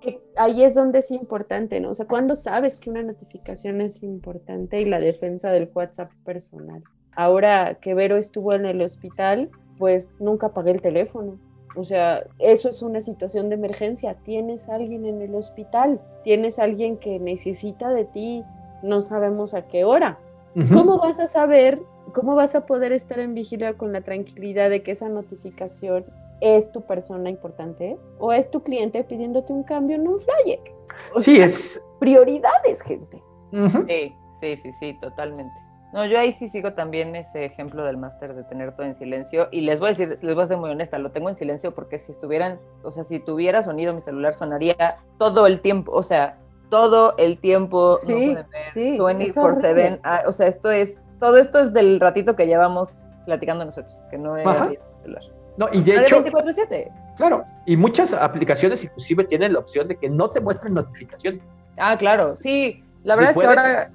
que ahí es donde es importante, ¿no? O sea, cuando sabes que una notificación es importante y la defensa del WhatsApp personal. Ahora que Vero estuvo en el hospital, pues nunca pagué el teléfono. O sea, eso es una situación de emergencia. Tienes a alguien en el hospital, tienes a alguien que necesita de ti, no sabemos a qué hora. ¿Cómo vas a saber, cómo vas a poder estar en vigilia con la tranquilidad de que esa notificación es tu persona importante o es tu cliente pidiéndote un cambio en un flyer? sí, es. Prioridades, gente. Sí, sí, sí, sí, totalmente. No, yo ahí sí sigo también ese ejemplo del máster de tener todo en silencio. Y les voy a decir, les voy a ser muy honesta, lo tengo en silencio porque si estuvieran, o sea, si tuviera sonido mi celular sonaría todo el tiempo, o sea, todo el tiempo. Sí, sí. 24-7. Ah, o sea, esto es, todo esto es del ratito que llevamos platicando nosotros, que no es el celular. No, y de hecho. 24-7. Claro, y muchas aplicaciones inclusive tienen la opción de que no te muestren notificaciones. Ah, claro, sí. La verdad es que ahora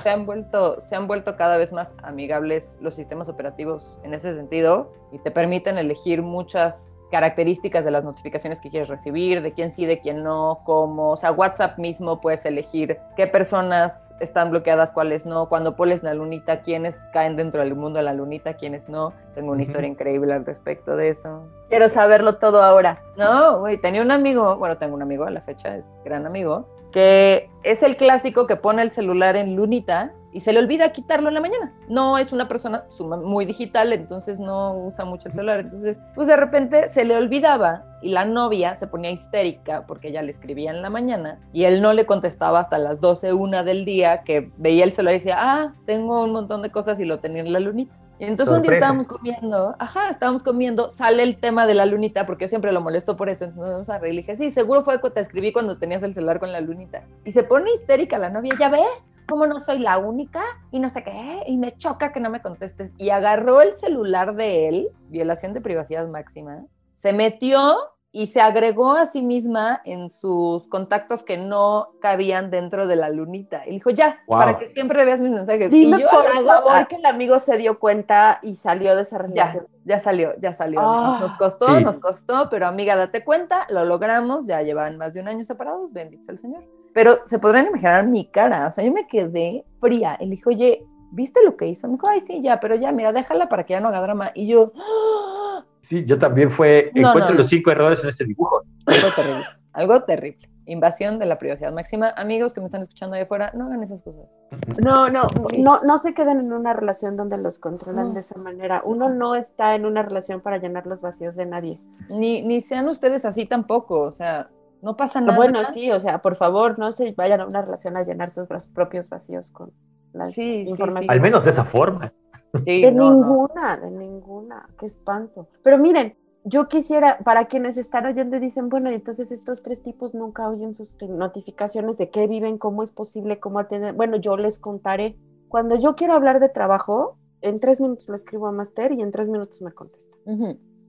se han, vuelto, se han vuelto cada vez más amigables los sistemas operativos en ese sentido y te permiten elegir muchas características de las notificaciones que quieres recibir, de quién sí, de quién no, cómo. O sea, WhatsApp mismo puedes elegir qué personas están bloqueadas, cuáles no. Cuando pones la lunita, quiénes caen dentro del mundo de la lunita, quiénes no. Tengo una historia increíble al respecto de eso. Quiero saberlo todo ahora. No, güey, tenía un amigo, bueno, tengo un amigo a la fecha, es gran amigo, que es el clásico que pone el celular en lunita y se le olvida quitarlo en la mañana. No es una persona muy digital, entonces no usa mucho el celular. Entonces, pues de repente se le olvidaba y la novia se ponía histérica porque ella le escribía en la mañana y él no le contestaba hasta las 12, una del día, que veía el celular y decía, ah, tengo un montón de cosas y lo tenía en la lunita. Y entonces un día estábamos comiendo, ajá, estábamos comiendo, sale el tema de la lunita, porque yo siempre lo molesto por eso, entonces nos vamos a reír. Le dije, sí, seguro fue que te escribí cuando tenías el celular con la lunita. Y se pone histérica la novia, ¿ya ves? ¿Cómo no soy la única? Y no sé qué, y me choca que no me contestes. Y agarró el celular de él, violación de privacidad máxima, se metió y se agregó a sí misma en sus contactos que no cabían dentro de la lunita. Y dijo, ya, para que siempre veas mis mensajes. Dime por favor que el amigo se dio cuenta y salió de esa relación. Ya, ya salió, ya salió. Ah. nos costó, nos costó, pero amiga, date cuenta, lo logramos, ya llevan más de un año separados, bendito el Señor. Pero se podrán imaginar mi cara, o sea, yo me quedé fría. Él dijo, oye, ¿viste lo que hizo? Me dijo, ay, sí, ya, pero ya, mira, déjala para que ya no haga drama. Y yo. Sí, yo también fue, encuentro los cinco errores en este dibujo. Algo terrible, algo terrible. Invasión de la privacidad máxima. Amigos que me están escuchando ahí afuera, no hagan esas cosas. No, no, no, no se queden en una relación donde los controlan de esa manera. Uno no está en una relación para llenar los vacíos de nadie. Ni, ni sean ustedes así tampoco, o sea, no pasa nada. Bueno, sí, o sea, por favor, no se vayan a una relación a llenar sus propios vacíos con la información. Al menos de esa forma de ninguna, de ninguna, qué espanto. Pero miren, yo quisiera, para quienes están oyendo y dicen, bueno, entonces estos tres tipos nunca oyen sus notificaciones de qué viven, cómo es posible, cómo atender. Bueno, yo les contaré. Cuando yo quiero hablar de trabajo, en tres minutos le escribo a Master y en tres minutos me contesta.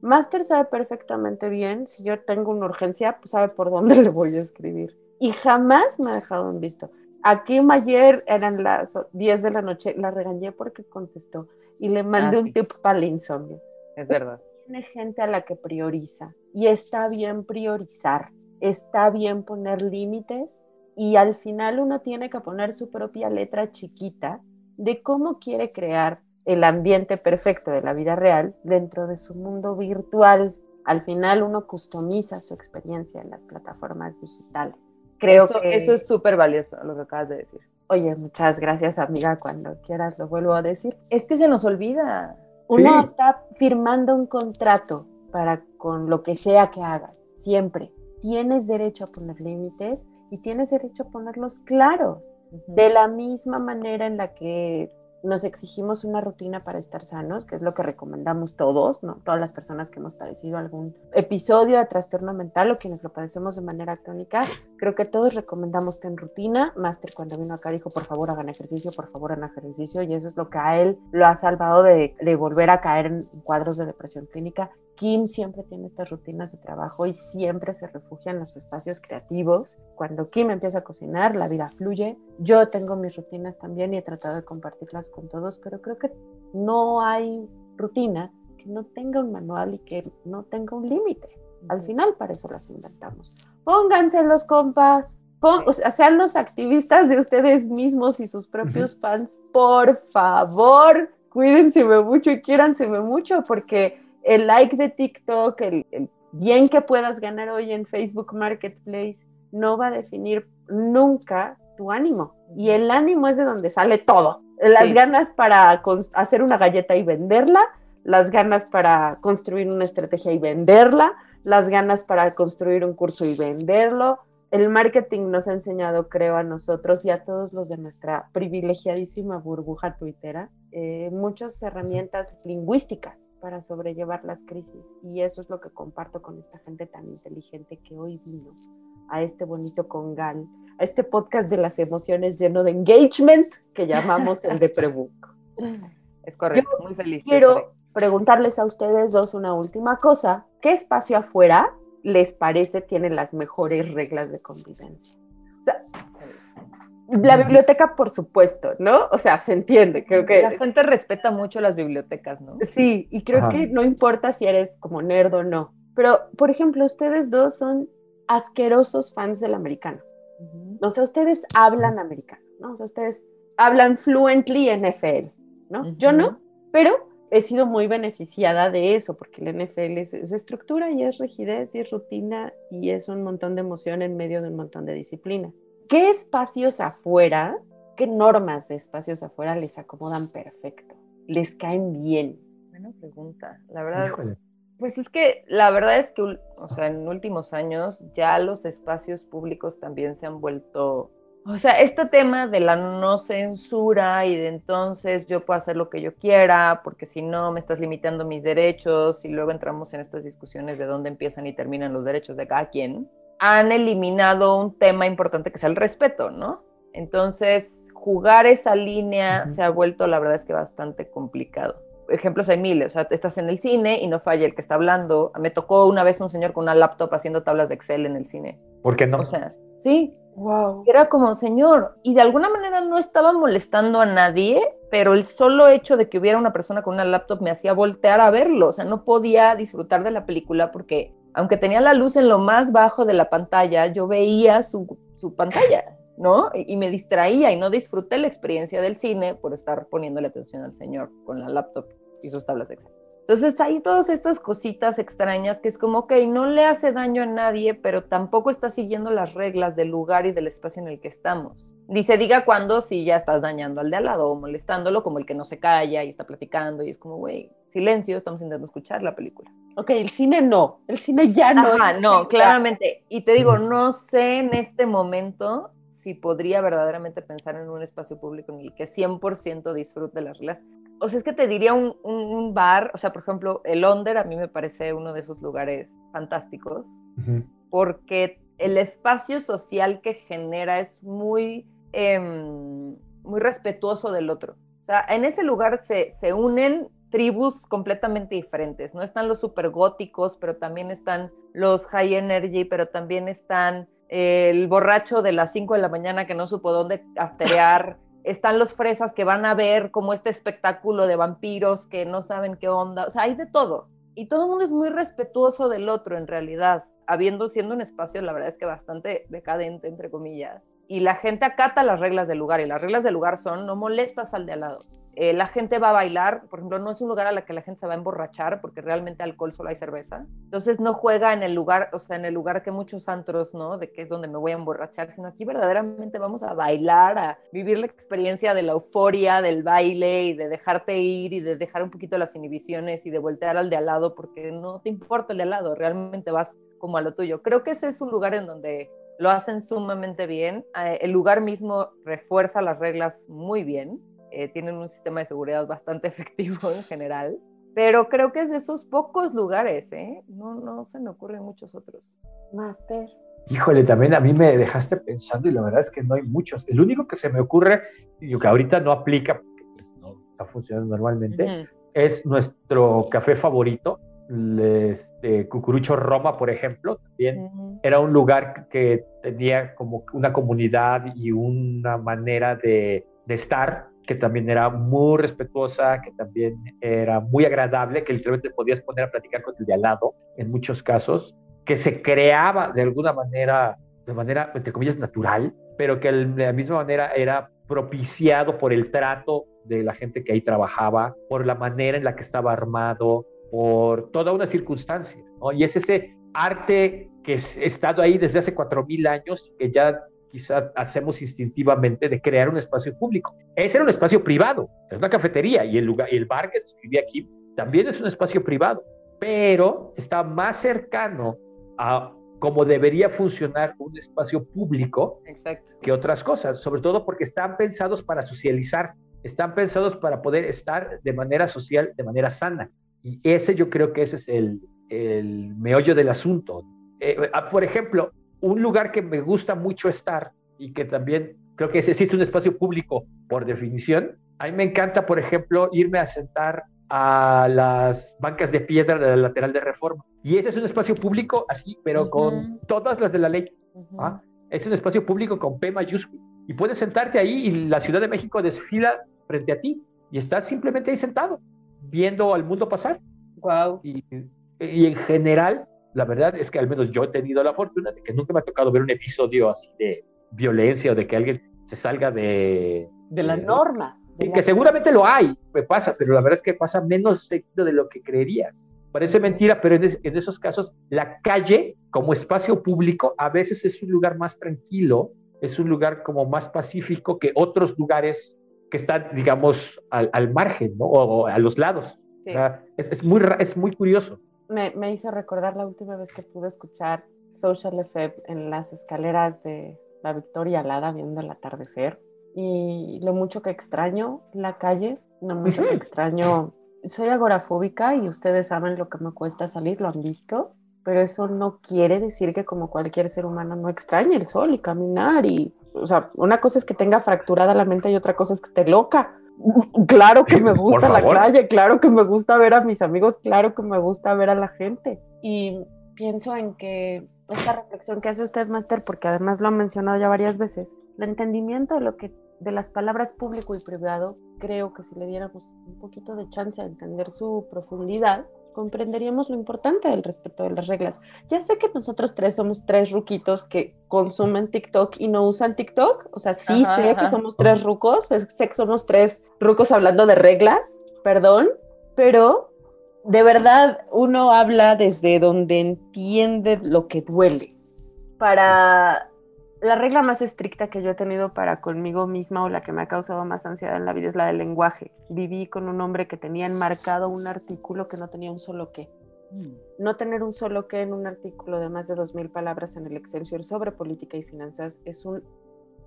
Master sabe perfectamente bien, si yo tengo una urgencia, pues sabe por dónde le voy a escribir. Y jamás me ha dejado en visto. Aquí ayer eran las 10 de la noche, la regañé porque contestó y le mandé ah, un tip para el insomnio. Es verdad. Tiene gente a la que prioriza y está bien priorizar, está bien poner límites y al final uno tiene que poner su propia letra chiquita de cómo quiere crear el ambiente perfecto de la vida real dentro de su mundo virtual. Al final uno customiza su experiencia en las plataformas digitales. Creo que eso es súper valioso lo que acabas de decir. Oye, muchas gracias, amiga. Cuando quieras lo vuelvo a decir. Es que se nos olvida. Uno está firmando un contrato para con lo que sea que hagas, siempre. Tienes derecho a poner límites y tienes derecho a ponerlos claros. De la misma manera en la que nos exigimos una rutina para estar sanos, que es lo que recomendamos todos, ¿no? Todas las personas que hemos padecido algún episodio de trastorno mental o quienes lo padecemos de manera crónica, creo que todos recomendamos tener rutina. Master cuando vino acá dijo, por favor hagan ejercicio, por favor hagan ejercicio, y eso es lo que a él lo ha salvado de, de volver a caer en cuadros de depresión clínica. Kim siempre tiene estas rutinas de trabajo y siempre se refugia en los espacios creativos. Cuando Kim empieza a cocinar, la vida fluye. Yo tengo mis rutinas también y he tratado de compartirlas con todos, pero creo que no hay rutina que no tenga un manual y que no tenga un límite. Al final para eso las inventamos. Pónganse los compas, o sea, sean los activistas de ustedes mismos y sus propios fans, por favor, cuídense mucho y quiéranseme mucho porque el like de TikTok, el, bien que puedas ganar hoy en Facebook Marketplace, no va a definir nunca tu ánimo. Y el ánimo es de donde sale todo. Las ganas para hacer una galleta y venderla, las ganas para construir una estrategia y venderla, las ganas para construir un curso y venderlo. El marketing nos ha enseñado, creo, a nosotros y a todos los de nuestra privilegiadísima burbuja tuitera, eh, muchas herramientas lingüísticas para sobrellevar las crisis. Y eso es lo que comparto con esta gente tan inteligente que hoy vino a este bonito congal, a este podcast de las emociones lleno de engagement que llamamos el de Prebook. Es correcto, muy feliz. Quiero preguntarles a ustedes dos una última cosa. ¿Qué espacio afuera les parece tiene las mejores reglas de convivencia? O sea, la biblioteca, por supuesto, ¿no? O sea, se entiende, creo que... La gente respeta mucho las bibliotecas, ¿no? Sí, y creo que no importa si eres como nerd o no. Pero, por ejemplo, ustedes dos son asquerosos fans del americano. O sea, ustedes hablan americano, ¿no? O sea, ustedes hablan fluently NFL, ¿no? Yo no, pero he sido muy beneficiada de eso, porque el NFL es, estructura y es rigidez y es rutina y es un montón de emoción en medio de un montón de disciplina. ¿Qué espacios afuera, qué normas de espacios afuera les acomodan perfecto? ¿Les caen bien? Buena pregunta. La verdad, pues es que la verdad es que, o sea, en últimos años ya los espacios públicos también se han vuelto o sea, este tema de la no censura y de entonces yo puedo hacer lo que yo quiera, porque si no me estás limitando mis derechos y luego entramos en estas discusiones de dónde empiezan y terminan los derechos de cada quien, han eliminado un tema importante que es el respeto, ¿no? Entonces, jugar esa línea se ha vuelto, la verdad es que bastante complicado. Ejemplos hay miles, o sea, estás en el cine y no falla el que está hablando. Me tocó una vez un señor con una laptop haciendo tablas de Excel en el cine. ¿Por qué no? O sea, sí, era como, señor, y de alguna manera no estaba molestando a nadie, pero el solo hecho de que hubiera una persona con una laptop me hacía voltear a verlo, o sea, no podía disfrutar de la película porque aunque tenía la luz en lo más bajo de la pantalla, yo veía su, su pantalla, ¿no? Y, y, me distraía y no disfruté la experiencia del cine por estar poniéndole atención al señor con la laptop y sus tablas de Excel. Entonces hay todas estas cositas extrañas que es como, ok, no le hace daño a nadie, pero tampoco está siguiendo las reglas del lugar y del espacio en el que estamos. Dice, diga cuándo si ya estás dañando al de al lado o molestándolo, como el que no se calla y está platicando y es como, güey, silencio, estamos intentando escuchar la película. Ok, el cine no, el cine ya no. Ajá, no, claramente. Y te digo, no sé en este momento si podría verdaderamente pensar en un espacio público en el que 100% disfrute las reglas o sea, es que te diría un, bar, o sea, por ejemplo, el Onder a mí me parece uno de esos lugares fantásticos, porque el espacio social que genera es muy, em, muy respetuoso del otro. O sea, en ese lugar se, se unen tribus completamente diferentes, ¿no? Están los super góticos, pero también están los high energy, pero también están el borracho de las 5 de la mañana que no supo dónde afterear están los fresas que van a ver como este espectáculo de vampiros que no saben qué onda, o sea, hay de todo. Y todo el mundo es muy respetuoso del otro en realidad, habiendo siendo un espacio, la verdad es que bastante decadente, entre comillas. Y la gente acata las reglas del lugar, y las reglas del lugar son no molestas al de al lado. Eh, la gente va a bailar, por ejemplo, no es un lugar a la que la gente se va a emborrachar porque realmente alcohol solo hay cerveza. Entonces no juega en el lugar, o sea, en el lugar que muchos antros, ¿no? De que es donde me voy a emborrachar, sino aquí verdaderamente vamos a bailar, a vivir la experiencia de la euforia del baile y de dejarte ir y de dejar un poquito las inhibiciones y de voltear al de al lado porque no te importa el de al lado, realmente vas como a lo tuyo. Creo que ese es un lugar en donde lo hacen sumamente bien. Eh, el lugar mismo refuerza las reglas muy bien eh, tienen un sistema de seguridad bastante efectivo en general, pero creo que es de esos pocos lugares, ¿eh? No, no se me ocurren muchos otros. Master. Híjole, también a mí me dejaste pensando y la verdad es que no hay muchos. El único que se me ocurre, y que ahorita no aplica, porque pues, no está funcionando normalmente, es nuestro café favorito, este, Cucurucho Roma, por ejemplo, también era un lugar que tenía como una comunidad y una manera de, de estar que también era muy respetuosa, que también era muy agradable, que literalmente podías poner a platicar con el de al lado en muchos casos, que se creaba de alguna manera, de manera, entre comillas, natural, pero que de la misma manera era propiciado por el trato de la gente que ahí trabajaba, por la manera en la que estaba armado, por toda una circunstancia, ¿no? Y es ese arte que ha estado ahí desde hace cuatro mil años, que ya quizás hacemos instintivamente de crear un espacio público. Ese era un espacio privado, es una cafetería y el, lugar, el bar que describí aquí también es un espacio privado, pero está más cercano a cómo debería funcionar un espacio público que otras cosas, sobre todo porque están pensados para socializar, están pensados para poder estar de manera social, de manera sana. Y ese yo creo que ese es el, el meollo del asunto. Eh, ah, por ejemplo, un lugar que me gusta mucho estar y que también creo que existe un espacio público por definición, a mí me encanta, por ejemplo, irme a sentar a las bancas de piedra de la lateral de reforma. Y ese es un espacio público así, pero con todas las de la ley. ¿ah? Es un espacio público con P mayúsculo. Y puedes sentarte ahí y la Ciudad de México desfila frente a ti y estás simplemente ahí sentado, viendo al mundo pasar. Wow. Y, y en general, la verdad es que al menos yo he tenido la fortuna de que nunca me ha tocado ver un episodio así de violencia o de que alguien se salga de... De la norma. Y que seguramente lo hay, pues pasa, pero la verdad es que pasa menos seguido de lo que creerías. Parece mentira, pero en, en, esos casos la calle como espacio público a veces es un lugar más tranquilo, es un lugar como más pacífico que otros lugares que están, digamos, al, al margen, ¿no? O, o, a los lados. Sí. Es, es, muy, es muy curioso. Me, me, hizo recordar la última vez que pude escuchar Social Effect en las escaleras de la Victoria Alada viendo el atardecer y lo mucho que extraño la calle, lo mucho que extraño. Soy agorafóbica y ustedes saben lo que me cuesta salir, lo han visto, pero eso no quiere decir que como cualquier ser humano no extrañe el sol y caminar y, o sea, una cosa es que tenga fracturada la mente y otra cosa es que esté loca. Claro que me gusta la calle, claro que me gusta ver a mis amigos, claro que me gusta ver a la gente. Y pienso en que esta reflexión que hace usted, Master, porque además lo ha mencionado ya varias veces, el entendimiento de lo que de las palabras público y privado, creo que si le diéramos un poquito de chance a entender su profundidad, comprenderíamos lo importante del respeto de las reglas. Ya sé que nosotros tres somos tres ruquitos que consumen TikTok y no usan TikTok, o sea, sí ajá, sé ajá. que somos tres rucos, sé que somos tres rucos hablando de reglas, perdón, pero de verdad uno habla desde donde entiende lo que duele. Para la regla más estricta que yo he tenido para conmigo misma o la que me ha causado más ansiedad en la vida es la del lenguaje. Viví con un hombre que tenía enmarcado un artículo que no tenía un solo qué. Mm. No tener un solo qué en un artículo de más de 2.000 palabras en el Excelsior sobre política y finanzas es un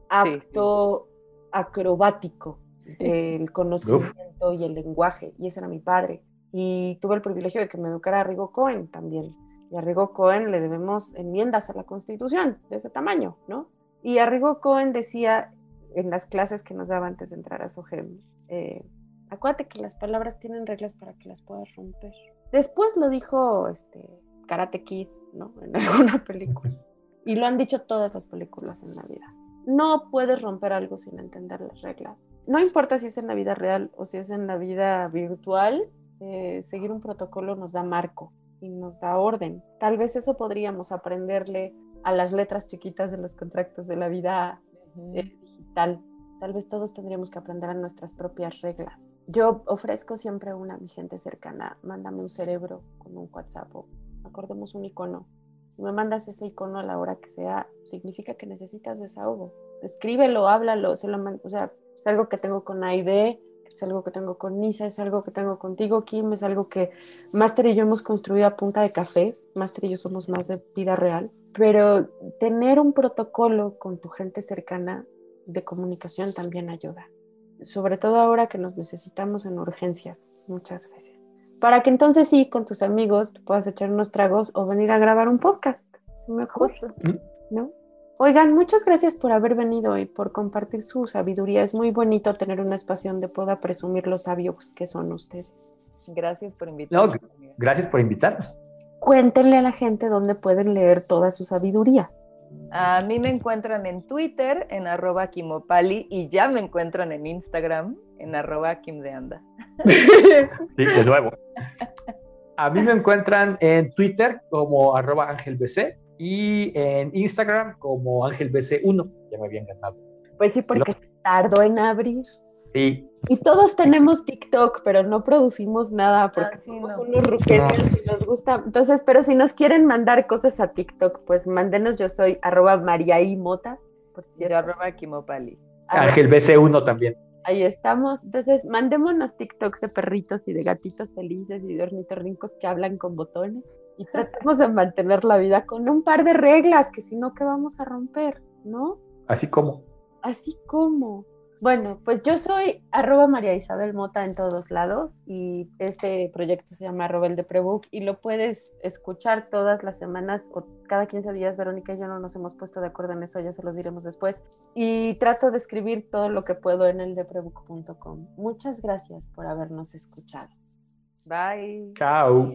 acto sí, acrobático del conocimiento Uf. y el lenguaje. Y ese era mi padre y tuve el privilegio de que me educara a Rigo Cohen también. Y a Rigo Cohen le debemos enmiendas a la Constitución de ese tamaño, ¿no? Y a Cohen decía en las clases que nos daba antes de entrar a SOGEM, eh, acuérdate que las palabras tienen reglas para que las puedas romper. Después lo dijo este, Karate Kid, ¿no? En alguna película. Y lo han dicho todas las películas en la vida. No puedes romper algo sin entender las reglas. No importa si es en la vida real o si es en la vida virtual, eh, seguir un protocolo nos da marco y nos da orden. Tal vez eso podríamos aprenderle a las letras chiquitas de los contratos de la vida uh -huh. eh, digital. Tal vez todos tendríamos que aprender a nuestras propias reglas. Yo ofrezco siempre una a mi gente cercana, mándame un cerebro con un WhatsApp o acordemos un icono. Si me mandas ese icono a la hora que sea, significa que necesitas desahogo. Escríbelo, háblalo, se lo o sea, es algo que tengo con Aide, es algo que tengo con Nisa, es algo que tengo contigo, Kim, es algo que Master y yo hemos construido a punta de cafés. Master y yo somos más de vida real. Pero tener un protocolo con tu gente cercana de comunicación también ayuda. Sobre todo ahora que nos necesitamos en urgencias, muchas veces. Para que entonces sí, con tus amigos, tú puedas echar unos tragos o venir a grabar un podcast. Mejor, ¿no? Oigan, muchas gracias por haber venido y por compartir su sabiduría. Es muy bonito tener un espacio donde pueda presumir los sabios que son ustedes. Gracias por invitarnos. No, gracias por invitarnos. Cuéntenle a la gente dónde pueden leer toda su sabiduría. A mí me encuentran en Twitter en arroba Kimopali y ya me encuentran en Instagram en arroba Kimdeanda. Sí, de nuevo. A mí me encuentran en Twitter como arroba AngelBC y en Instagram como ángelbc1. Ya me habían ganado. Pues sí, porque se tardó en abrir. Sí. Y todos tenemos TikTok, pero no producimos nada porque Ah, sí, somos no. unos ruqueros y nos gusta. Entonces, pero si nos quieren mandar cosas a TikTok, pues mándenos. Yo soy arroba mariaimota, por cierto. arroba Kimopali. Ángel BC1 también. Ahí estamos. Entonces, mandémonos TikToks de perritos y de gatitos felices y de ornitorrincos que hablan con botones. Y tratemos de mantener la vida con un par de reglas, que si no, ¿qué vamos a romper? ¿No? Así como. Así como. Bueno, pues yo soy arroba María Isabel Mota en todos lados y este proyecto se llama arroba el de Prebook y lo puedes escuchar todas las semanas o cada 15 días. Verónica y yo no nos hemos puesto de acuerdo en eso, ya se los diremos después. Y trato de escribir todo lo que puedo en el deprebook.com. Muchas gracias por habernos escuchado. Bye. Chao.